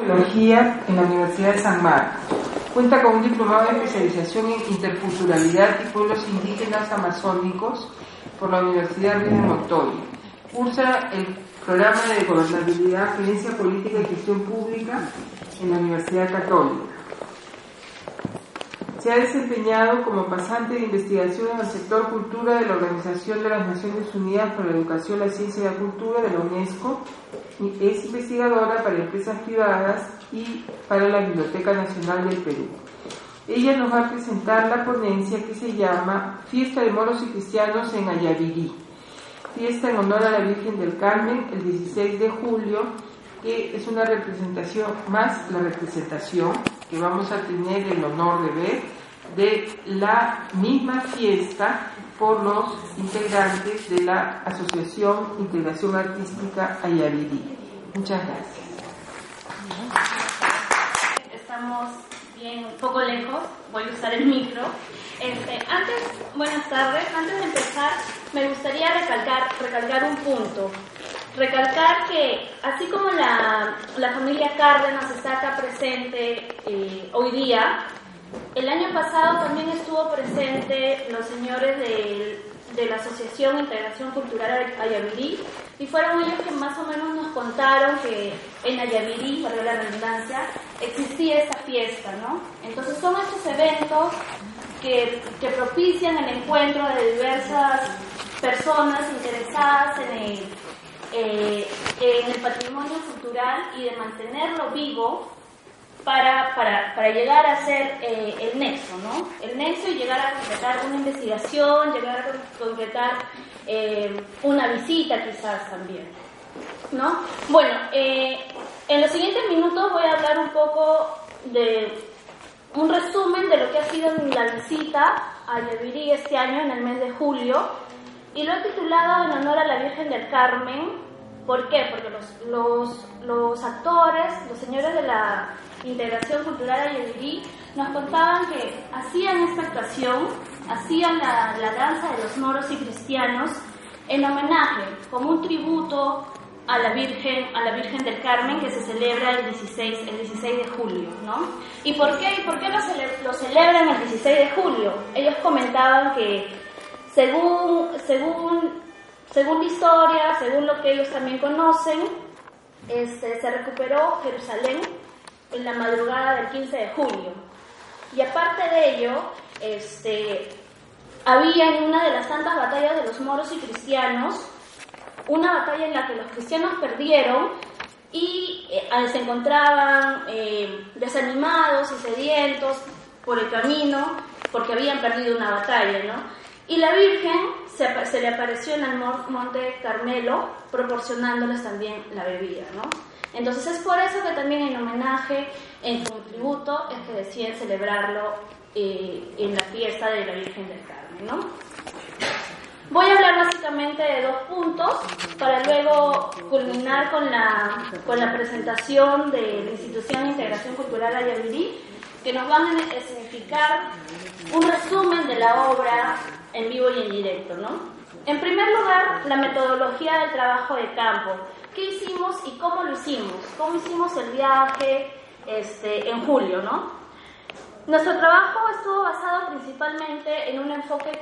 En la Universidad de San Marcos. Cuenta con un diplomado de especialización en interculturalidad y pueblos indígenas amazónicos por la Universidad de Montoya. Cursa el programa de gobernabilidad, gerencia política y gestión pública en la Universidad Católica. Se ha desempeñado como pasante de investigación en el sector cultura de la Organización de las Naciones Unidas para la Educación, la Ciencia y la Cultura de la UNESCO. Es investigadora para empresas privadas y para la Biblioteca Nacional del Perú. Ella nos va a presentar la ponencia que se llama Fiesta de Moros y Cristianos en Ayavirí. Fiesta en honor a la Virgen del Carmen el 16 de julio, que es una representación más la representación que vamos a tener el honor de ver de la misma fiesta por los integrantes de la Asociación Integración Artística Ayavirí. Muchas gracias. Estamos bien, un poco lejos, voy a usar el micro. Este, antes, buenas tardes, antes de empezar me gustaría recalcar, recalcar un punto. Recalcar que así como la, la familia Cárdenas está acá presente eh, hoy día, el año pasado también estuvo presente los señores de, de la Asociación Integración Cultural Ayavirí y fueron ellos que más o menos nos contaron que en Ayavirí, para la redundancia, existía esta fiesta, ¿no? Entonces son estos eventos que, que propician el encuentro de diversas personas interesadas en el, eh, en el patrimonio cultural y de mantenerlo vivo para, para, para llegar a ser eh, el nexo, ¿no? El nexo y llegar a completar una investigación, llegar a completar eh, una visita quizás también, ¿no? Bueno, eh, en los siguientes minutos voy a hablar un poco de un resumen de lo que ha sido la visita a Yavirí este año en el mes de julio y lo he titulado en honor a la Virgen del Carmen. ¿Por qué? Porque los, los, los actores, los señores de la Integración Cultural Ayavirí nos contaban que hacían esta actuación, hacían la, la danza de los moros y cristianos en homenaje, como un tributo a la Virgen, a la Virgen del Carmen que se celebra el 16, el 16 de julio, ¿no? ¿Y por qué, por qué lo, cele, lo celebran el 16 de julio? Ellos comentaban que según, según, según la historia, según lo que ellos también conocen, este, se recuperó Jerusalén en la madrugada del 15 de julio. Y aparte de ello, este, había en una de las tantas batallas de los moros y cristianos, una batalla en la que los cristianos perdieron y eh, se encontraban eh, desanimados y sedientos por el camino porque habían perdido una batalla, ¿no? Y la Virgen se, se le apareció en el monte Carmelo proporcionándoles también la bebida, ¿no? Entonces es por eso que también en homenaje, en su tributo, es que deciden celebrarlo eh, en la fiesta de la Virgen del Carmen, ¿no? Voy a hablar básicamente de dos puntos para luego culminar con la, con la presentación de la Institución de Integración Cultural Ayavirí, que nos van a significar un resumen de la obra en vivo y en directo, ¿no? En primer lugar, la metodología del trabajo de campo. ¿Qué hicimos y cómo lo hicimos? ¿Cómo hicimos el viaje este, en julio, no? Nuestro trabajo estuvo basado principalmente en un enfoque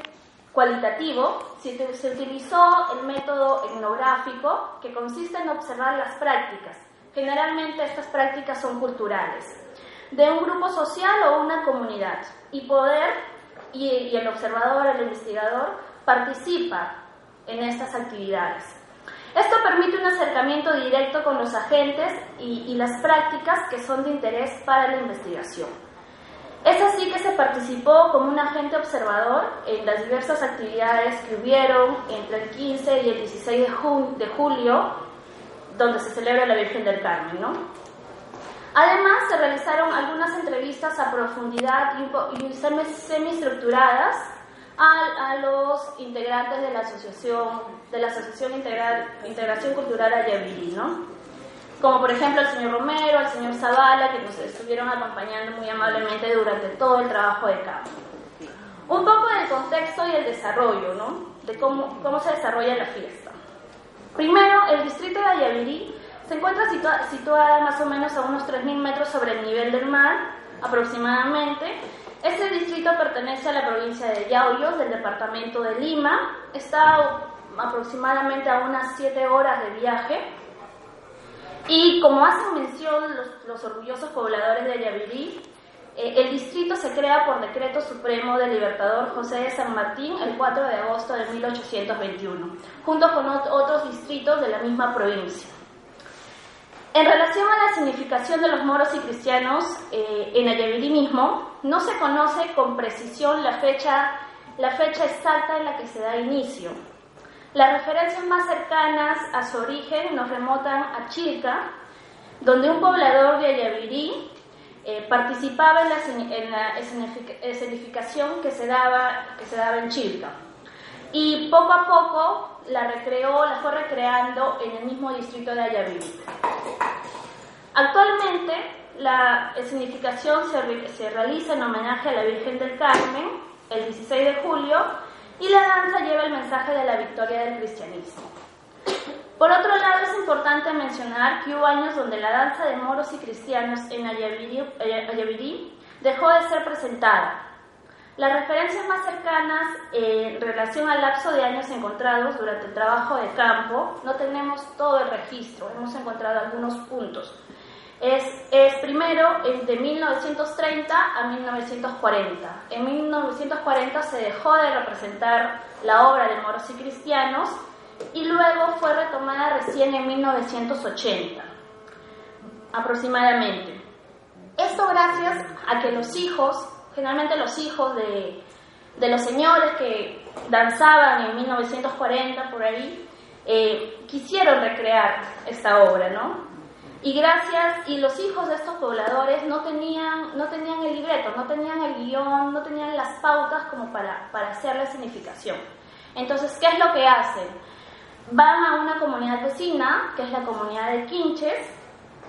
cualitativo, se, se utilizó el método etnográfico que consiste en observar las prácticas. Generalmente estas prácticas son culturales, de un grupo social o una comunidad, y poder, y, el observador, el investigador, participa en estas actividades. Esto permite un acercamiento directo con los agentes y, las prácticas que son de interés para la investigación. Es así que se participó como un agente observador en las diversas actividades que hubieron entre el 15 y el 16 de, ju de julio, donde se celebra la Virgen del Carmen. ¿no? Además, se realizaron algunas entrevistas a profundidad y, semi-estructuradas a, a, los integrantes de la asociación, de la asociación Integral, Integración Cultural Ayavirí, ¿no? Como por ejemplo el señor Romero, el señor Zavala, que nos estuvieron acompañando muy amablemente durante todo el trabajo de campo. Un poco del contexto y el desarrollo, ¿no? De cómo, cómo se desarrolla la fiesta. Primero, el distrito de Ayavirí Se encuentra situada más o menos a unos 3.000 metros sobre el nivel del mar, aproximadamente. Este distrito pertenece a la provincia de Yauyos, del departamento de Lima. Está aproximadamente a unas 7 horas de viaje. Y como hacen mención los, los orgullosos pobladores de Ayavirí, eh, el distrito se crea por decreto supremo del libertador José de San Martín el 4 de agosto de 1821, junto con otros distritos de la misma provincia. En relación a la significación de los moros y cristianos eh, en Ayavirí mismo, no se conoce con precisión la fecha, exacta en la que se da inicio. Las referencias más cercanas a su origen nos remotan a Chilca, donde un poblador de Ayavirí eh, participaba en la, escenificación que se, daba, que se daba en Chilca. Y poco a poco la recreó, la fue recreando en el mismo distrito de Ayavirí. Actualmente la escenificación se, realiza en homenaje a la Virgen del Carmen el 16 de julio y la danza lleva el mensaje de la victoria del cristianismo. Por otro lado, es importante mencionar que hubo años donde la danza de moros y cristianos en Ayavirí, dejó de ser presentada. Las referencias más cercanas en relación al lapso de años encontrados durante el trabajo de campo, no tenemos todo el registro, hemos encontrado algunos puntos. Es, es, primero de 1930 a 1940. En 1940 se dejó de representar la obra de moros y cristianos y luego fue retomada recién en 1980, aproximadamente. Esto gracias a que los hijos, generalmente los hijos de, de los señores que danzaban en 1940 por ahí, eh, quisieron recrear esta obra, ¿no? Y gracias, y los hijos de estos pobladores no tenían, no tenían el libreto, no tenían el guion, no tenían las pautas como para, para hacer la significación. Entonces, ¿qué es lo que hacen? van a una comunidad vecina, que es la comunidad de Quinches,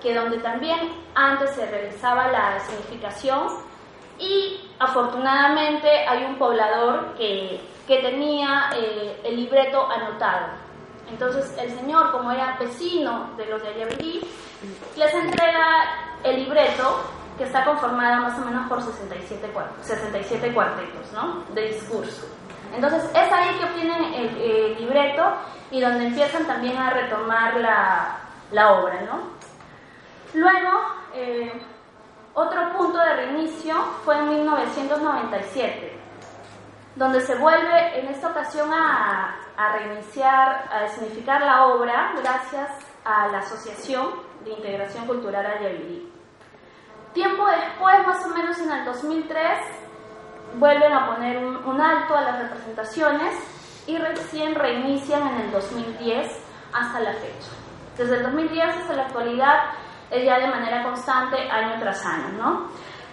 que donde también antes se realizaba la significación y afortunadamente hay un poblador que, que tenía eh, el libreto anotado. Entonces el señor, como era vecino de los de Ayavirí, les entrega el libreto que está conformado más o menos por 67, 67 cuartetos ¿no? de discurso. Entonces es ahí que obtienen el, libreto y donde empiezan también a retomar la, la obra. ¿no? Luego, eh, otro punto de reinicio fue en 1997, donde se vuelve en esta ocasión a, a reiniciar, a significar la obra gracias a la Asociación de Integración Cultural Ayavirí. Tiempo después, más o menos en el 2003, vuelven a poner un, alto a las representaciones y recién reinician en el 2010 hasta la fecha. Desde el 2010 hasta la actualidad ya de manera constante año tras año, ¿no?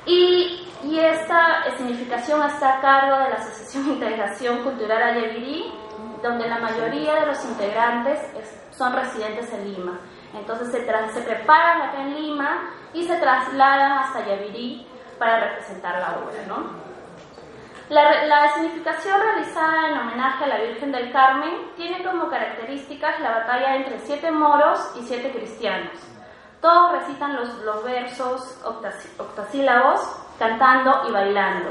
Y, y esta significación está a cargo de la Asociación de Integración Cultural Ayavirí, donde la mayoría de los integrantes son residentes en Lima. Entonces se, se preparan acá en Lima y se trasladan hasta Ayavirí para representar la obra, ¿no? La, significación realizada en homenaje a la Virgen del Carmen tiene como características la batalla entre siete moros y siete cristianos. Todos recitan los, los versos octasílabos cantando y bailando.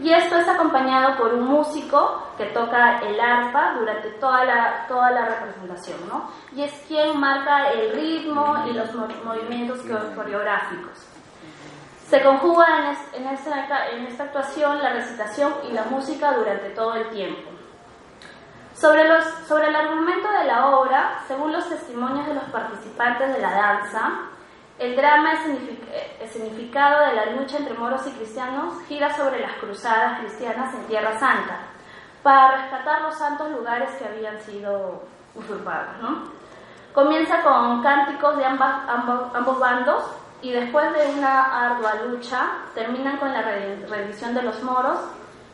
Y esto es acompañado por un músico que toca el arpa durante toda la, toda la representación, ¿no? Y es quien marca el ritmo y los movimientos coreográficos. Se conjuga en, esta, en esta actuación la recitación y la música durante todo el tiempo. Sobre, los, sobre el argumento de la obra, según los testimonios de los participantes de la danza, el drama escenificado de la lucha entre moros y cristianos gira sobre las cruzadas cristianas en Tierra Santa, para rescatar los santos lugares que habían sido usurpados. Comienza con cánticos de ambos, ambos bandos, y después de una ardua lucha terminan con la rendición de los moros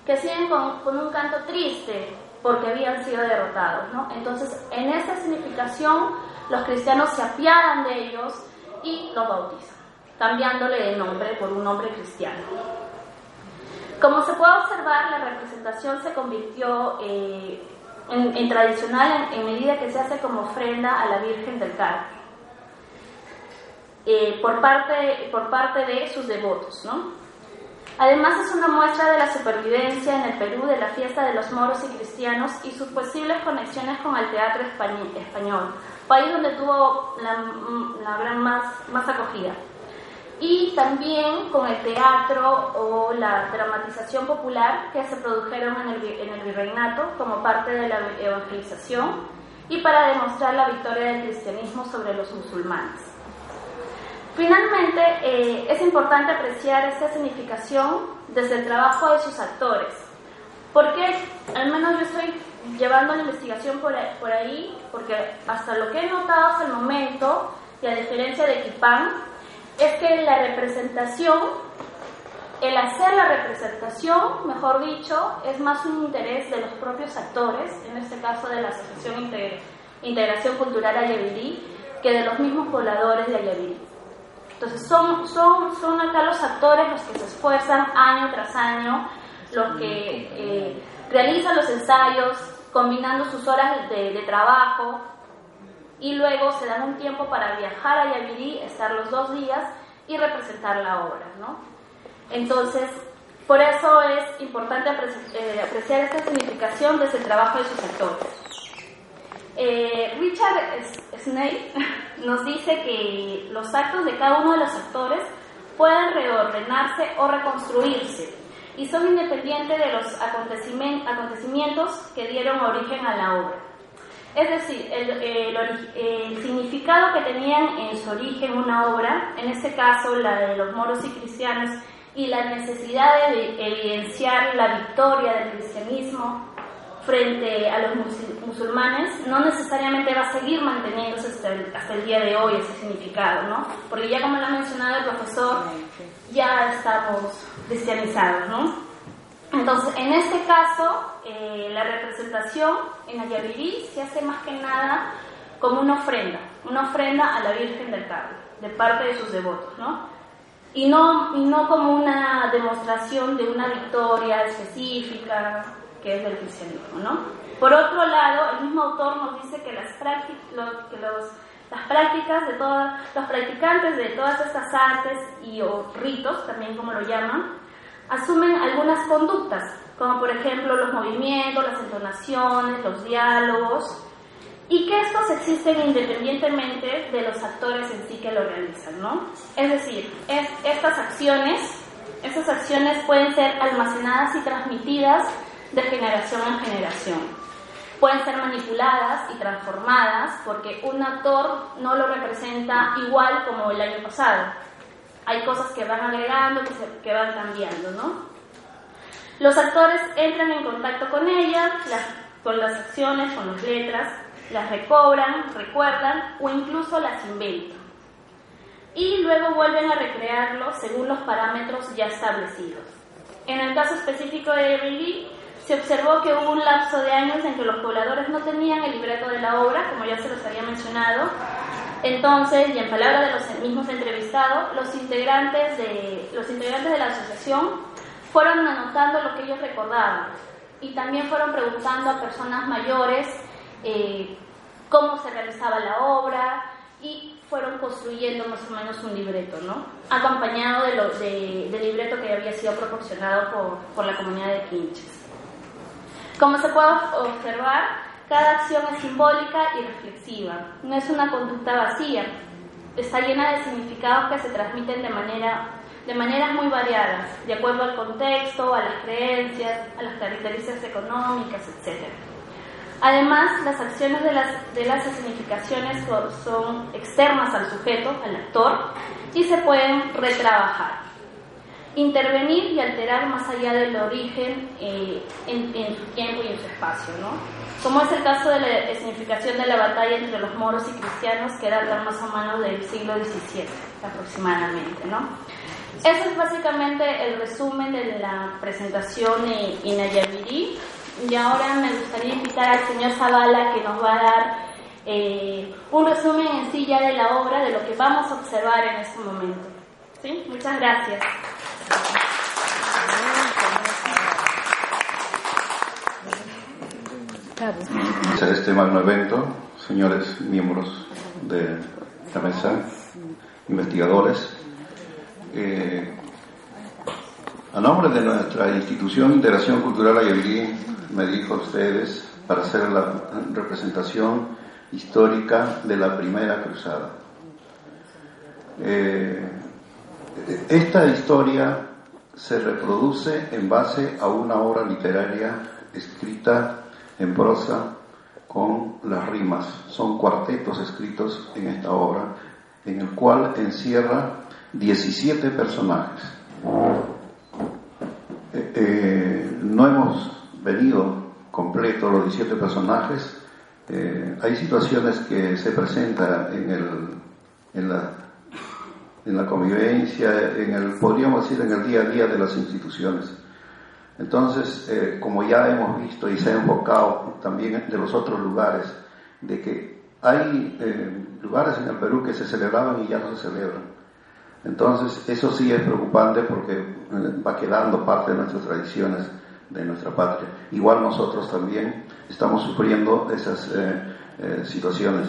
que siguen con, un canto triste porque habían sido derrotados. ¿no? Entonces, en esta significación, los cristianos se apiadan de ellos y los bautizan, cambiándole de nombre por un nombre cristiano. Como se puede observar, la representación se convirtió eh, en, tradicional en, medida que se hace como ofrenda a la Virgen del Carmen. eh, por, parte, por parte de sus devotos. Además es una muestra de la supervivencia en el Perú de la fiesta de los moros y cristianos y sus posibles conexiones con el teatro español, país donde tuvo la, gran más, acogida y también con el teatro o la dramatización popular que se produjeron en el virreinato como parte de la evangelización y para demostrar la victoria del cristianismo sobre los musulmanes. Finalmente, eh, es importante apreciar esta significación desde el trabajo de sus actores, porque al menos yo estoy llevando la investigación por, ahí, porque hasta lo que he notado hasta el momento, y a diferencia de Kipán, es que la representación, el hacer la representación, mejor dicho, es más un interés de los propios actores, en este caso de la Asociación Integración Cultural Ayavirí, que de los mismos pobladores de Ayavirí. Entonces son, son, son acá los actores los que se esfuerzan año tras año, los que eh, realizan los ensayos, combinando sus horas de, trabajo, y luego se dan un tiempo para viajar a Yavirí, estar los dos días y representar la obra, ¿no? Entonces, por eso es importante eh, apreciar esta significación de ese trabajo de sus actores. Eh, Richard Snape nos dice que los actos de cada uno de los actores pueden reordenarse o reconstruirse y son independientes de los acontecimientos que dieron origen a la obra. Es decir, el, significado que tenían en su origen una obra, en este caso la de los moros y cristianos, y la necesidad de evidenciar la victoria del cristianismo frente a los musulmanes, no necesariamente va a seguir manteniéndose hasta el, hasta el día de hoy ese significado, ¿no? Porque ya como lo ha mencionado el profesor, ya estamos cristianizados, ¿no? Entonces, en este caso, eh, la representación en Ayavirí se hace más que nada como una ofrenda, una ofrenda a la Virgen del Carmen, de parte de sus devotos, ¿no? Y no, y no como una demostración de una victoria específica que es del cristianismo, ¿no? Por otro lado, el mismo autor nos dice que las, que los, las prácticas de todos los practicantes de todas estas artes y o ritos, también como lo llaman, asumen algunas conductas, como por ejemplo los movimientos, las entonaciones, los diálogos, y que estos existen independientemente de los actores en sí que lo realizan, ¿no? Es decir, estas acciones, estas acciones pueden ser almacenadas y transmitidas de generación en generación. Pueden ser manipuladas y transformadas porque un actor no lo representa igual como el año pasado hay cosas que van agregando, que, que van cambiando, ¿no? Los actores entran en contacto con ellas, con las acciones, con las letras, las recobran, recuerdan o incluso las inventan. Y luego vuelven a recrearlo según los parámetros ya establecidos. En el caso específico de Lee, se observó que hubo un lapso de años en que los pobladores no tenían el libreto de la obra, como ya se los había mencionado, entonces, y en palabras de los mismos entrevistados, los integrantes de, los integrantes de la asociación fueron anotando lo que ellos recordaban y también fueron preguntando a personas mayores eh, cómo se realizaba la obra y fueron construyendo más o menos un libreto, ¿no? Acompañado del libreto que había sido proporcionado por, por la comunidad de Quinches. Como se puede observar, cada acción es simbólica y reflexiva, no es una conducta vacía, está llena de significados que se transmiten de, manera, de maneras muy variadas, de acuerdo al contexto, a las creencias, a las características económicas, etc. Además, las acciones de las, de las significaciones son externas al sujeto, al actor, y se pueden retrabajar intervenir y alterar más allá del origen eh, en, su tiempo y en su espacio, ¿no? Como es el caso de la significación de la batalla entre los moros y cristianos que data más o menos del siglo XVII aproximadamente, ¿no? Ese es básicamente el resumen de la presentación en Ayavirí. Y ahora me gustaría invitar al señor Zavala que nos va a dar eh, un resumen en sí ya de la obra, de lo que vamos a observar en este momento. ¿Sí? Muchas gracias. Este magno evento, señores miembros de la mesa, investigadores. Eh, a nombre de nuestra institución Integración Cultural Ayavirí, me dijo a ustedes para hacer la representación histórica de la primera cruzada. Eh, esta historia se reproduce en base a una obra literaria escrita en prosa con las rimas. Son cuartetos escritos en esta obra, en el cual encierra 17 personajes. Eh, eh, no hemos venido completo los 17 personajes. Eh, hay situaciones que se presentan en, el, en, la, en la convivencia, en el, podríamos decir, en el día a día de las instituciones. Entonces, eh, como ya hemos visto y se ha enfocado también de los otros lugares, de que hay eh, lugares en el Perú que se celebraban y ya no se celebran. Entonces, eso sí es preocupante porque va quedando parte de nuestras tradiciones de nuestra patria. Igual nosotros también estamos sufriendo esas eh, eh, situaciones.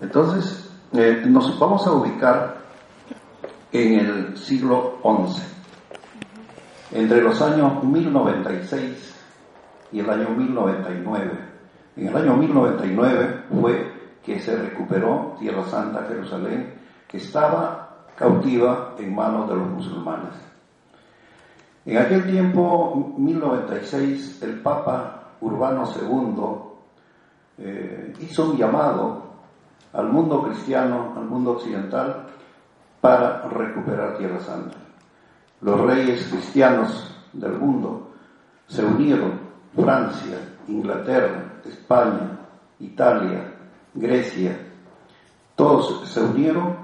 Entonces, eh, nos vamos a ubicar en el siglo XI, entre los años 1096 y el año 1099. En el año 1099 fue que se recuperó Tierra Santa, Jerusalén, que estaba cautiva en manos de los musulmanes. En aquel tiempo, 1096, el Papa Urbano II eh, hizo un llamado al mundo cristiano, al mundo occidental, para recuperar Tierra Santa. Los reyes cristianos del mundo se unieron, Francia, Inglaterra, España, Italia, Grecia, todos se unieron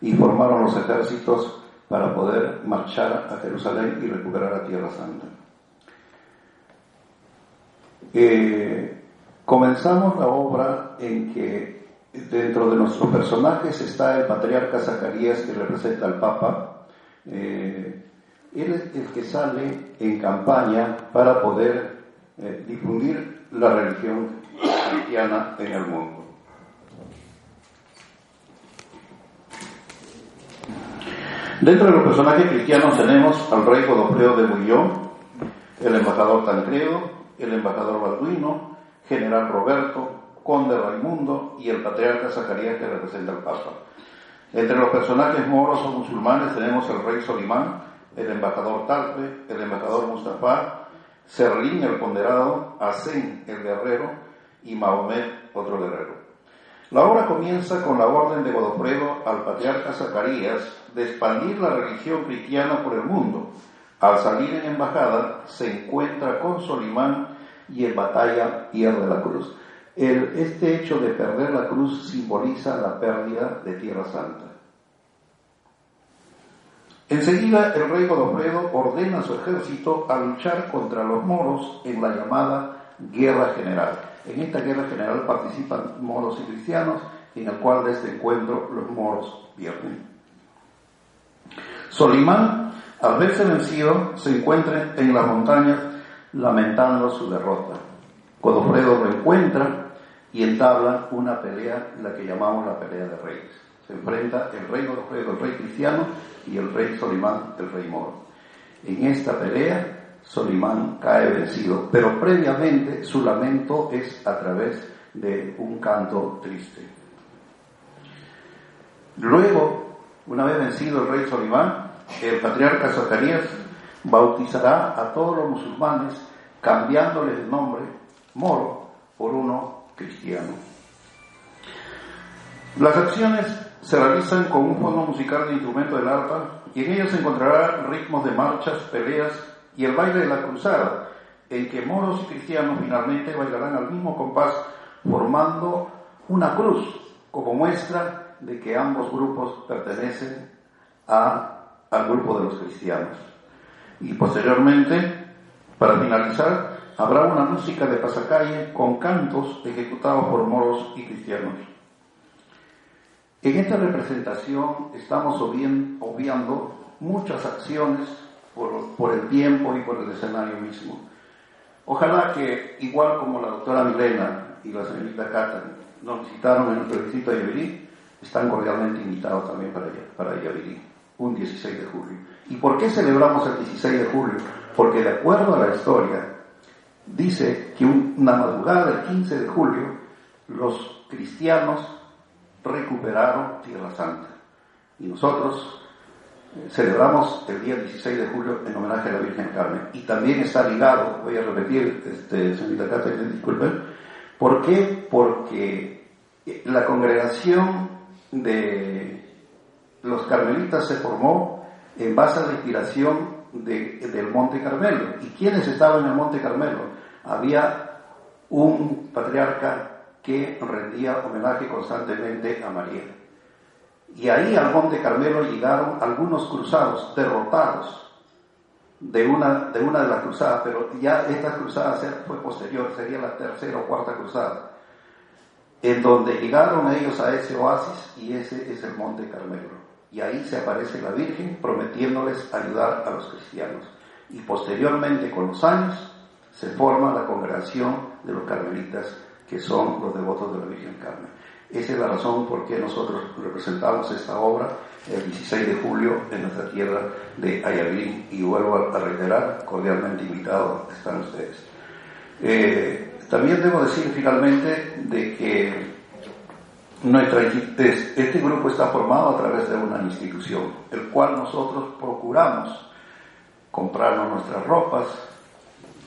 y formaron los ejércitos para poder marchar a Jerusalén y recuperar la Tierra Santa. Eh, comenzamos la obra en que dentro de nuestros personajes está el patriarca Zacarías que representa al Papa. Eh, él es el que sale en campaña para poder eh, difundir la religión cristiana en el mundo. Dentro de los personajes cristianos tenemos al rey Godofredo de Bullón, el embajador Tancredo, el embajador Balduino, general Roberto, conde Raimundo y el patriarca Zacarías que representa al Papa. Entre los personajes moros o musulmanes tenemos al rey Solimán, el embajador Talpe, el embajador Mustafa, Serlín el ponderado, Asen el guerrero y Mahomet otro guerrero. La obra comienza con la orden de Godofredo al patriarca Zacarías de expandir la religión cristiana por el mundo. Al salir en embajada se encuentra con Solimán y en batalla pierde la cruz. Este hecho de perder la cruz simboliza la pérdida de Tierra Santa. Enseguida el rey Godofredo ordena a su ejército a luchar contra los moros en la llamada Guerra General. En esta guerra general participan moros y cristianos, en el cual de este encuentro los moros pierden. Solimán, al verse vencido, se encuentra en las montañas lamentando su derrota. Godofredo lo encuentra y entabla una pelea, la que llamamos la pelea de reyes. Se enfrenta el rey Godofredo, el rey cristiano, y el rey Solimán, el rey moro. En esta pelea Solimán cae vencido, pero previamente su lamento es a través de un canto triste. Luego, una vez vencido el rey Solimán, el patriarca Zacarías bautizará a todos los musulmanes cambiándoles el nombre moro por uno cristiano. Las acciones se realizan con un fondo musical de instrumento del arpa y en ellas se encontrará ritmos de marchas, peleas y el baile de la cruzada, en que moros y cristianos finalmente bailarán al mismo compás, formando una cruz como muestra de que ambos grupos pertenecen a, al grupo de los cristianos. Y posteriormente, para finalizar, habrá una música de pasacalle con cantos ejecutados por moros y cristianos. En esta representación estamos obviando muchas acciones por, el tiempo y por el escenario mismo. Ojalá que, igual como la doctora Milena y la señorita Cata nos visitaron en nuestro visita a Iberí, están cordialmente invitados también para, para Yavirí, un 16 de julio. ¿Y por qué celebramos el 16 de julio? Porque de acuerdo a la historia, dice que una madrugada del 15 de julio, los cristianos recuperaron Tierra Santa. Y nosotros eh, celebramos el día 16 de julio en homenaje a la Virgen Carmen. Y también está ligado, voy a repetir, este, señorita Cáceres, disculpen, ¿por qué? Porque la congregación de los carmelitas se formó en base a la inspiración del Monte Carmelo. ¿Y quiénes estaban en el Monte Carmelo? Había un patriarca que rendía homenaje constantemente a María. Y ahí al Monte Carmelo llegaron algunos cruzados derrotados de una, de las cruzadas, pero ya esta cruzada fue posterior, sería la tercera o cuarta cruzada, en donde llegaron ellos a ese oasis y ese es el Monte Carmelo. Y ahí se aparece la Virgen prometiéndoles ayudar a los cristianos. Y posteriormente, con los años, se forma la congregación de los carmelitas, que son los devotos de la Virgen Carmen. Esa es la razón por qué nosotros representamos esta obra el 16 de julio en nuestra tierra de Ayavín y vuelvo a reiterar, cordialmente invitados están ustedes. Eh, también debo decir finalmente de que nuestra, este grupo está formado a través de una institución, el cual nosotros procuramos comprarnos nuestras ropas,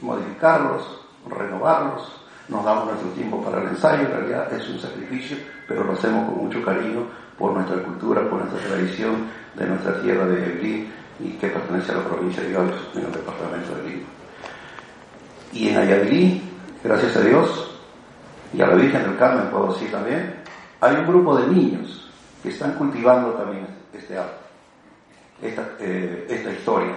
modificarlos, renovarlos, nos damos nuestro tiempo para el ensayo, en realidad es un sacrificio, pero lo hacemos con mucho cariño por nuestra cultura, por nuestra tradición de nuestra tierra de Ebrí y que pertenece a la provincia de Dios en el departamento de Lima. Y en Ayavilí, gracias a Dios, y a la Virgen del Carmen puedo decir también, hay un grupo de niños que están cultivando también este arte, esta, eh, historia,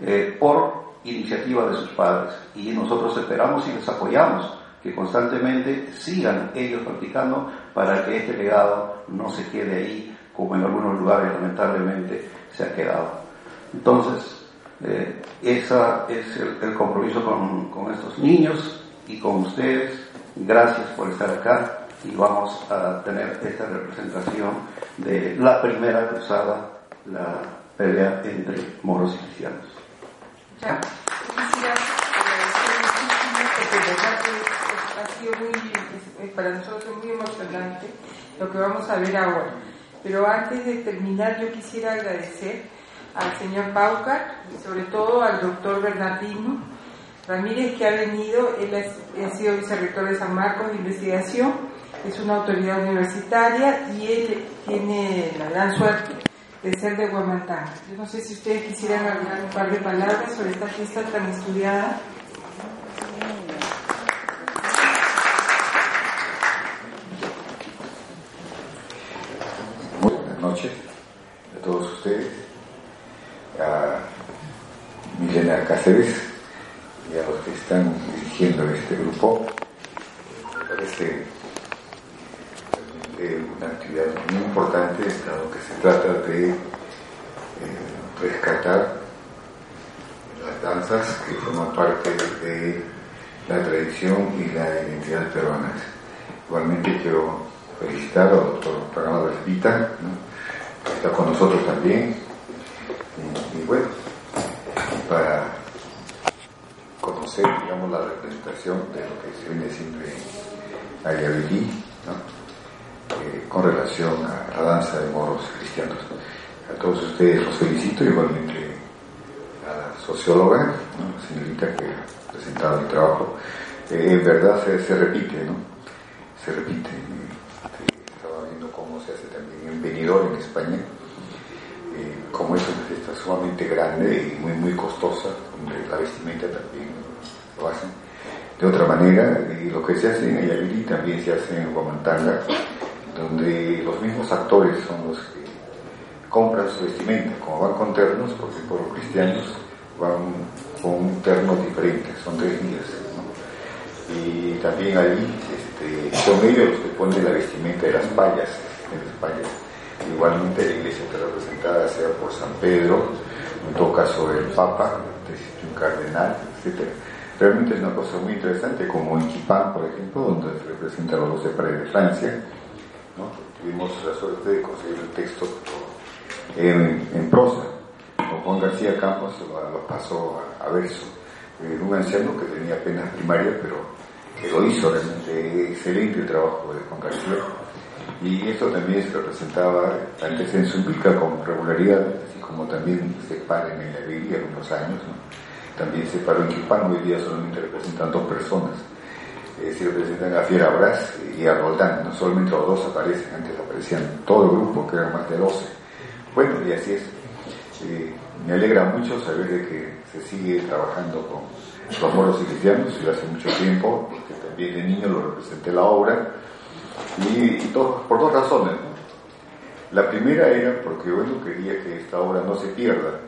eh, por iniciativa de sus padres. Y nosotros esperamos y les apoyamos que constantemente sigan ellos practicando para que este legado no se quede ahí como en algunos lugares lamentablemente se ha quedado. Entonces, eh, ese es el, compromiso con, con, estos niños y con ustedes. Gracias por estar acá y vamos a tener esta representación de la primera cruzada, la pelea entre moros y cristianos. Ya, quisiera porque ha sido muy, para nosotros muy emocionante lo que vamos a ver ahora. Pero antes de terminar, yo quisiera agradecer al señor Paucar y sobre todo al doctor Bernardino Ramírez que ha venido, él ha, sido vicerrector de San Marcos de Investigación, es una autoridad universitaria y él tiene la gran suerte de ser de Guamantán. Yo no sé si ustedes quisieran hablar un par de palabras sobre esta fiesta tan estudiada. Buenas noches a todos ustedes, a Milena Cáceres y a los que están dirigiendo este grupo. Me parece una actividad muy importante, dado que se trata de eh, rescatar las danzas que forman parte de la tradición y la identidad peruana. Igualmente quiero felicitar al doctor Pagano Vita, que está con nosotros también. Y, bueno, para conocer, digamos, la representación de lo que se viene siempre a ¿no? Con relación a la danza de moros cristianos. A todos ustedes los felicito, igualmente a la socióloga, señorita que ha presentado mi trabajo. Eh, en verdad se, repite, ¿no? Se repite. Estaba viendo cómo se hace también en Benidorm, en España. Eh, como es una fiesta sumamente grande y muy, muy costosa, la vestimenta también lo hacen de otra manera, lo que se hace en Ayaviri también se hace en Huamantanga, donde los mismos actores son los que compran su vestimenta, como van con ternos, porque por los cristianos van con ternos diferentes, son tres días. Y también ahí este, son ellos los que ponen la vestimenta de las payas, de las payas. Igualmente la iglesia está representada sea por San Pedro, en todo caso el Papa, un cardenal, etc. Realmente es una cosa muy interesante, como en Chipán, por ejemplo, donde se representa a los de Francia, tuvimos la suerte de conseguir el texto en, prosa. Don Juan García Campos lo, pasó a, verso. un anciano que tenía apenas primaria, pero que lo hizo realmente excelente el trabajo de Juan García. Y esto también se representaba antes en Zumbica con regularidad, así como también se para en la Biblia algunos años. También se paró en Quipán, hoy día solamente representan dos personas. Eh, se representan a Fiera Brás y a Roldán, no solamente los dos aparecen, antes aparecían todo el grupo, que eran más de 12. Bueno, y así es. Eh, me alegra mucho saber de que se sigue trabajando con los moros y cristianos, yo hace mucho tiempo, porque también de niño lo representé la obra, y, por dos razones. La primera era porque yo no quería que esta obra no se pierda.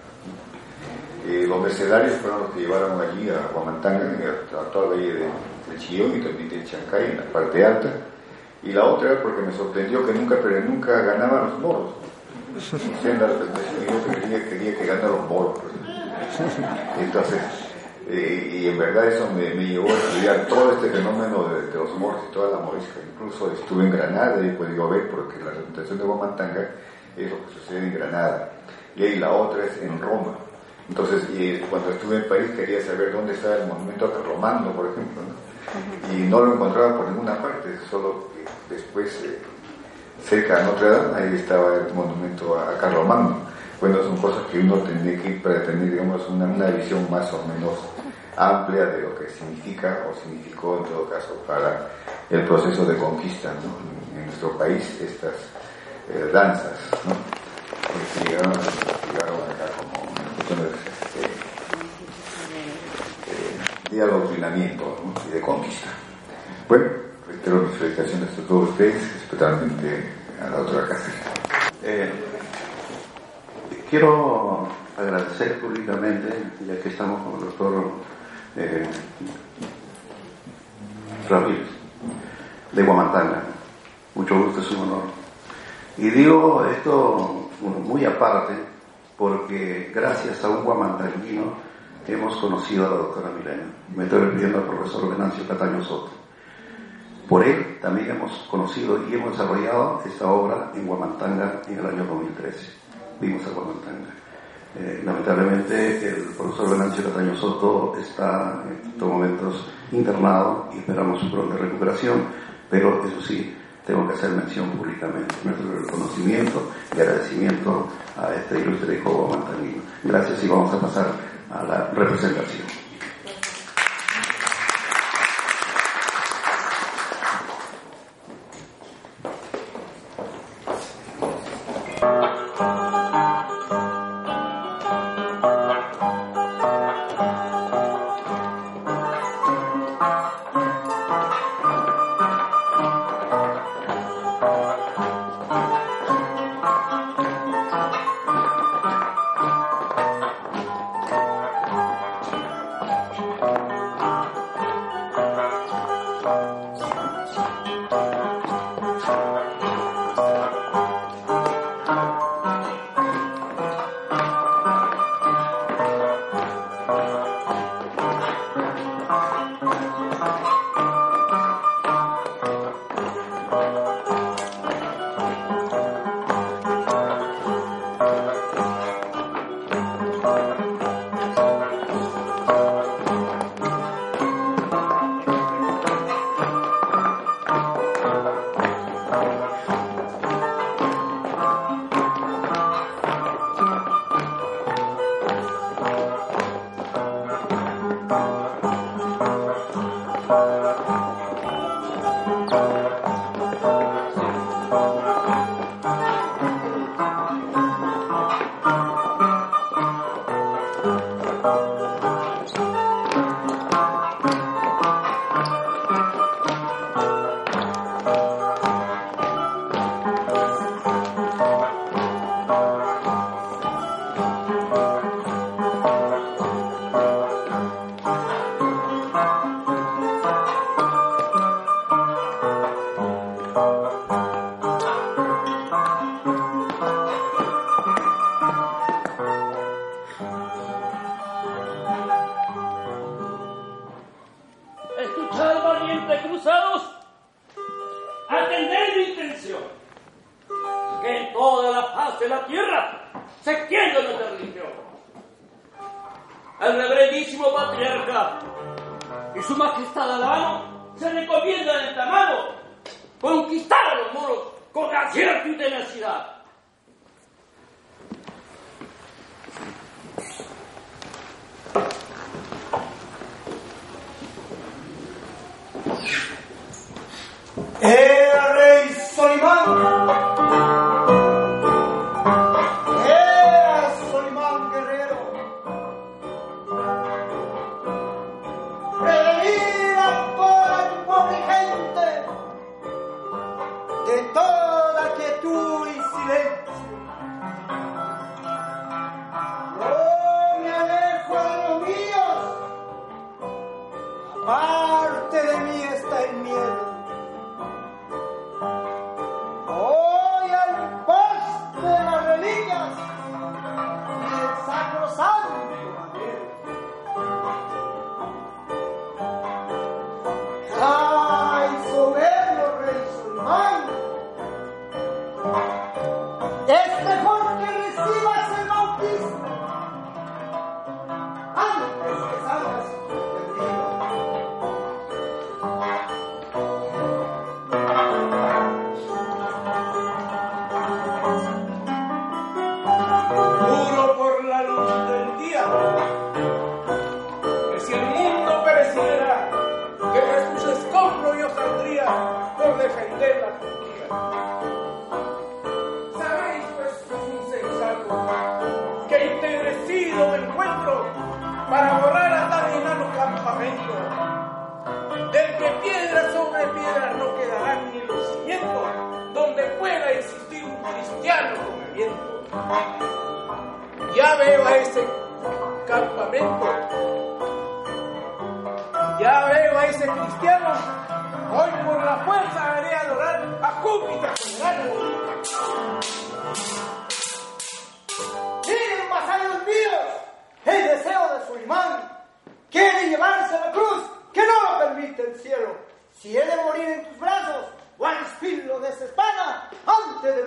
Eh, los mercenarios fueron los que llevaron allí a Guamantanga, a toda la valle de, de Chillón y también de Chancay, en la parte alta. Y la otra porque me sorprendió que nunca, pero nunca ganaban los moros yo quería, quería que los moros. Entonces, eh, y en verdad eso me, llevó a estudiar todo este fenómeno de, los moros y toda la morisca. Incluso estuve en Granada y he podido ver, porque la representación de Guamantanga es lo que sucede en Granada. Y ahí la otra es en Roma. Entonces, y cuando estuve en París quería saber dónde estaba el monumento romano, por ejemplo. Y no lo encontraba por ninguna parte, solo después... Eh, cerca de Notre Dame, ahí estaba el monumento a, Carlos Magno. Bueno, son cosas que uno tiene que ir para tener, digamos, una, visión más o menos amplia de lo que significa o significó en todo caso para el proceso de conquista en nuestro país estas eh, danzas ¿no? que llegaron, acá como cuestiones de, de adoctrinamiento y de conquista. Bueno, reitero mis felicitaciones a todos ustedes, especialmente a la otra casa. Eh, quiero agradecer públicamente, ya que estamos con el doctor eh, Ramírez, de Guamantanga. Mucho gusto, es un honor. Y digo esto muy aparte, porque gracias a un guamantanguino hemos conocido a la doctora Milena. Me estoy refiriendo al profesor Venancio Cataño Soto. Por él también hemos conocido y hemos desarrollado esta obra en Guamantanga en el año 2013. Vimos a Guamantanga. Eh, lamentablemente el profesor Venancio Cataño Soto está en estos momentos internado y esperamos su pronta recuperación, pero eso sí, tengo que hacer mención públicamente nuestro reconocimiento y agradecimiento a este ilustre hijo guamantanguino. Gracias y vamos a pasar a la representación.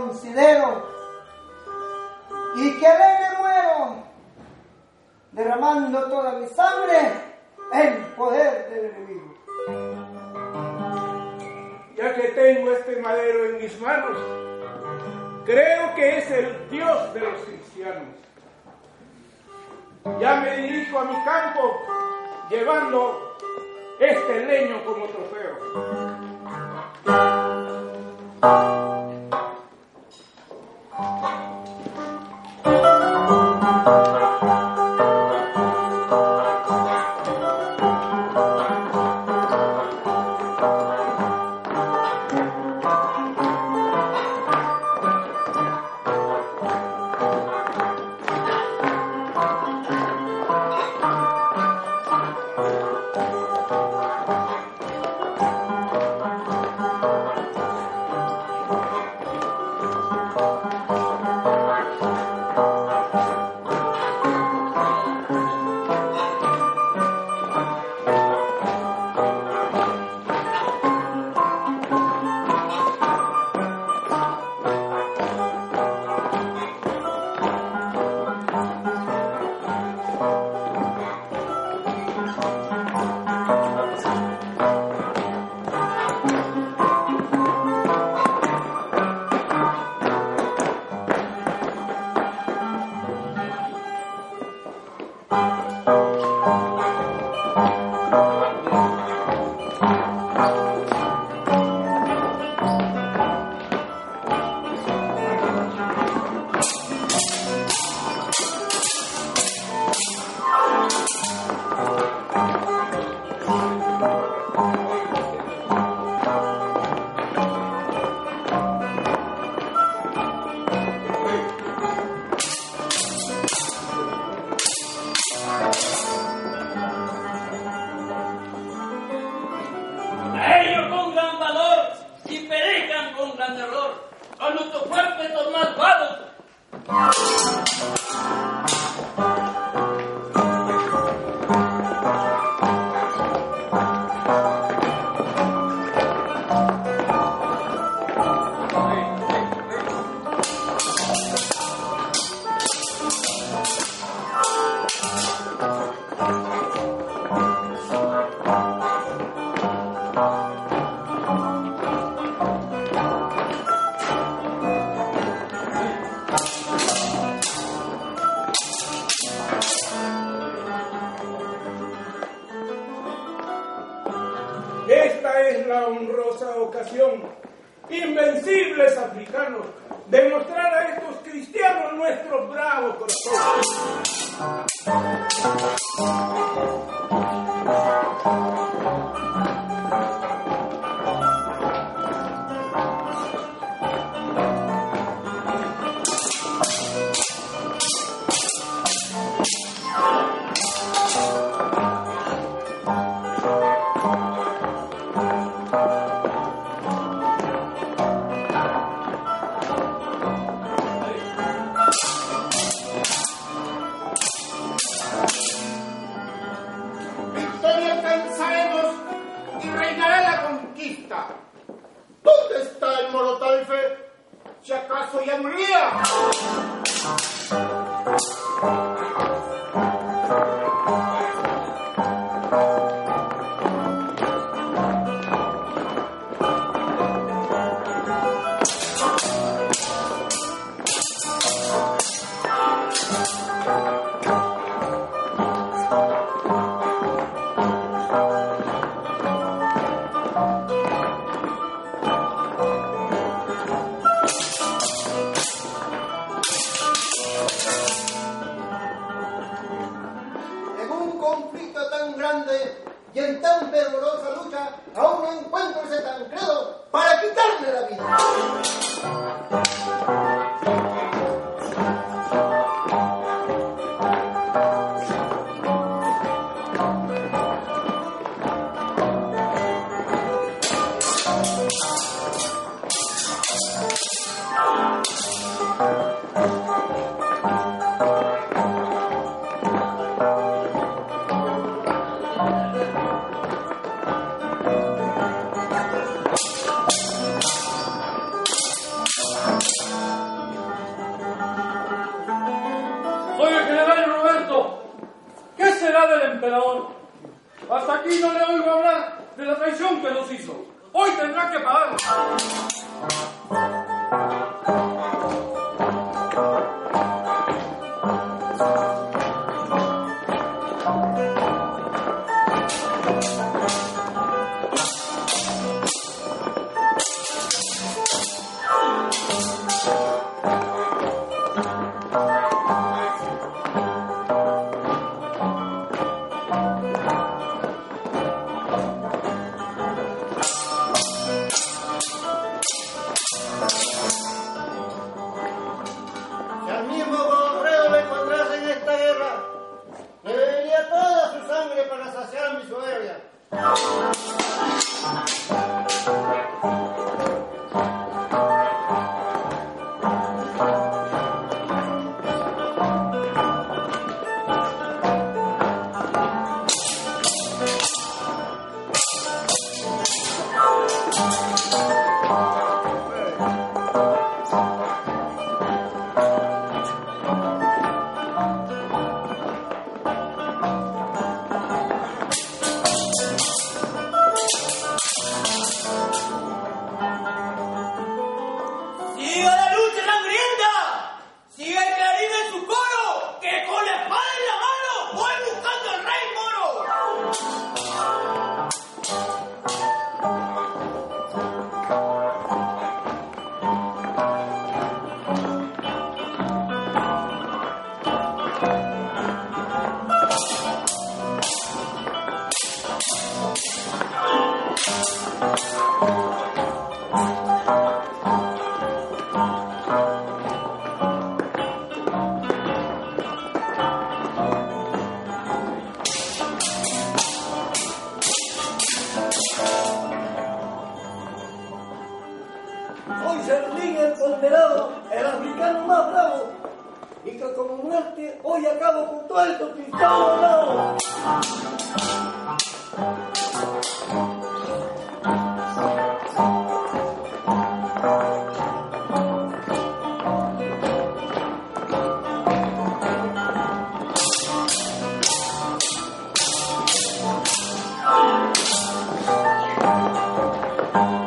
considero y que me muero, derramando toda mi sangre en poder del enemigo. Ya que tengo este madero en mis manos, creo que es el Dios de los cristianos. Ya me dirijo a mi campo llevando este leño como trofeo. Gran error. A nuestros fuertes son malvados. a saciar mi soberbia. Bye.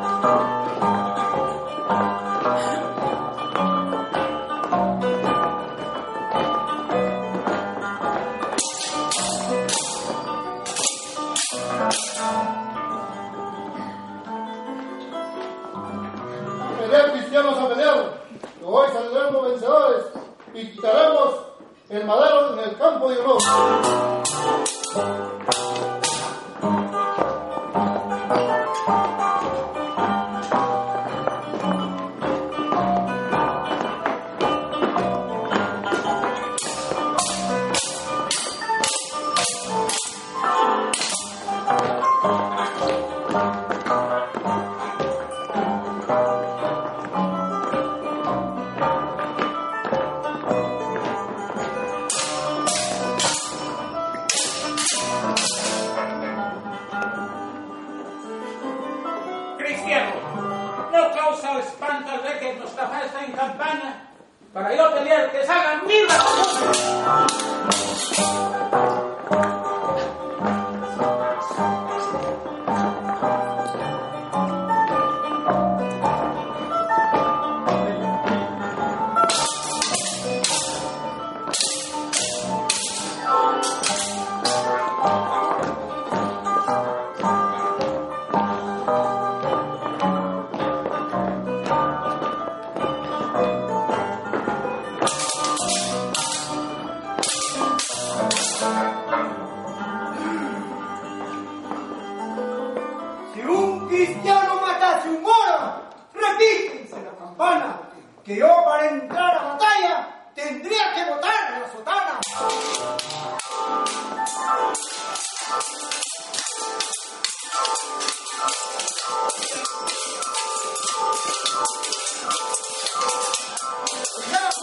Cristiano matase un moro, repítense la campana, que yo para entrar a batalla tendría que botar la sotana.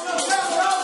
Una gran bravo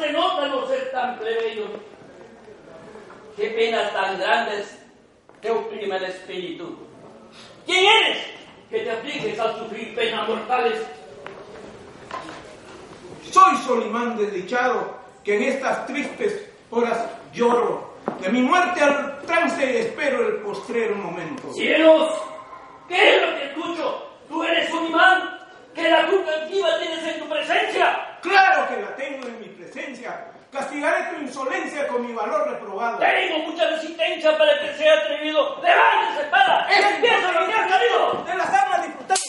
se nota no ser tan plebeyo. Qué penas tan grandes te oprime el espíritu. ¿Quién eres que te afliges al sufrir penas mortales? Soy Solimán desdichado, que en estas tristes horas lloro. De mi muerte al trance espero el postrero momento. ¡Cielos! ¿Qué es lo que escucho? ¿Tú eres un imán? ¿Que la culpa activa tienes en tu presencia? Claro que la tengo en mi presencia. Castigaré tu insolencia con mi valor reprobado. Tengo mucha resistencia para que sea atrevido. ¡Levántese, espada! ¡Empieza lo que ha salido! De las armas diputadas.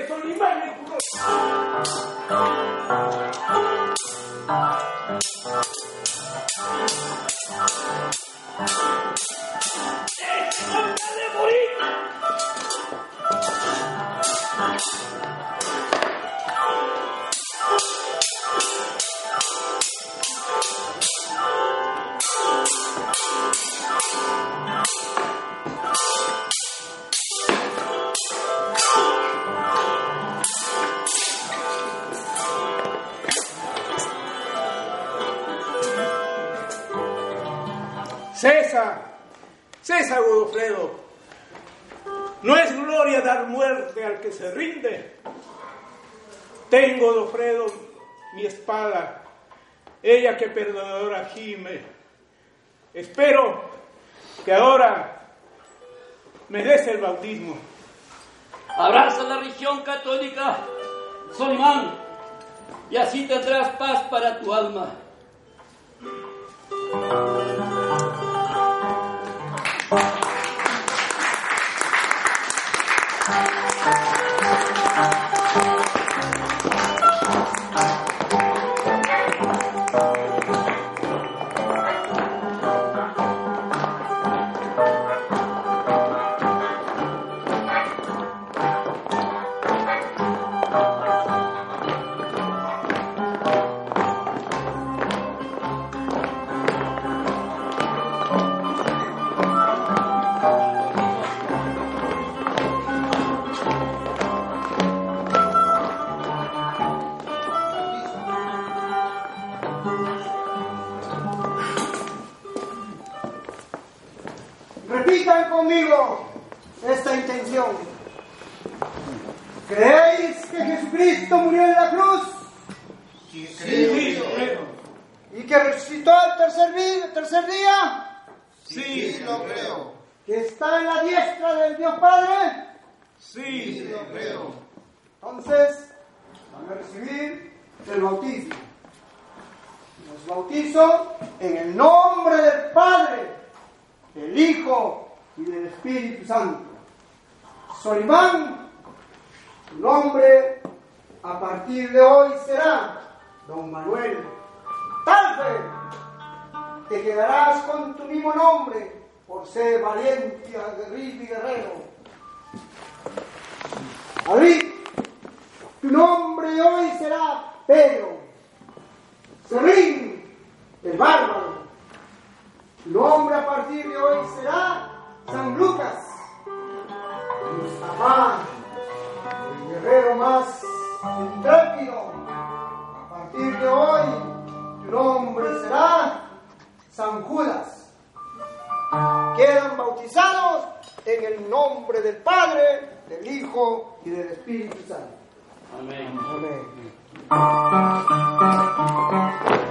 Sol y mar Tengo, Godofredo, mi espada, ella que perdonadora gime. Espero que ahora me des el bautismo. Abraza la religión católica, Solimán, y así tendrás paz para tu alma. Repitan conmigo esta intención. ¿Creéis que Jesucristo murió en la cruz Sí, Godofredo. y que resucitó al tercer, tercer día? Sí, lo creo. ¿Que está en la diestra del Dios Padre? sí, lo creo. Entonces van a recibir el bautismo. Los bautizo en el nombre del Padre, del Hijo y del Espíritu Santo. Solimán, tu nombre a partir de hoy será Don Manuel. Tal vez te quedarás con tu mismo nombre por ser valiente, aguerrido y guerrero. David, tu nombre hoy será Pedro. Serrín, el bárbaro. Tu nombre a partir de hoy será San Lucas. Mustafa, el guerrero más intrépido. A partir de hoy, tu nombre será San Judas. Quedan bautizados en el nombre del Padre, del Hijo y del Espíritu Santo. Amén. Amén.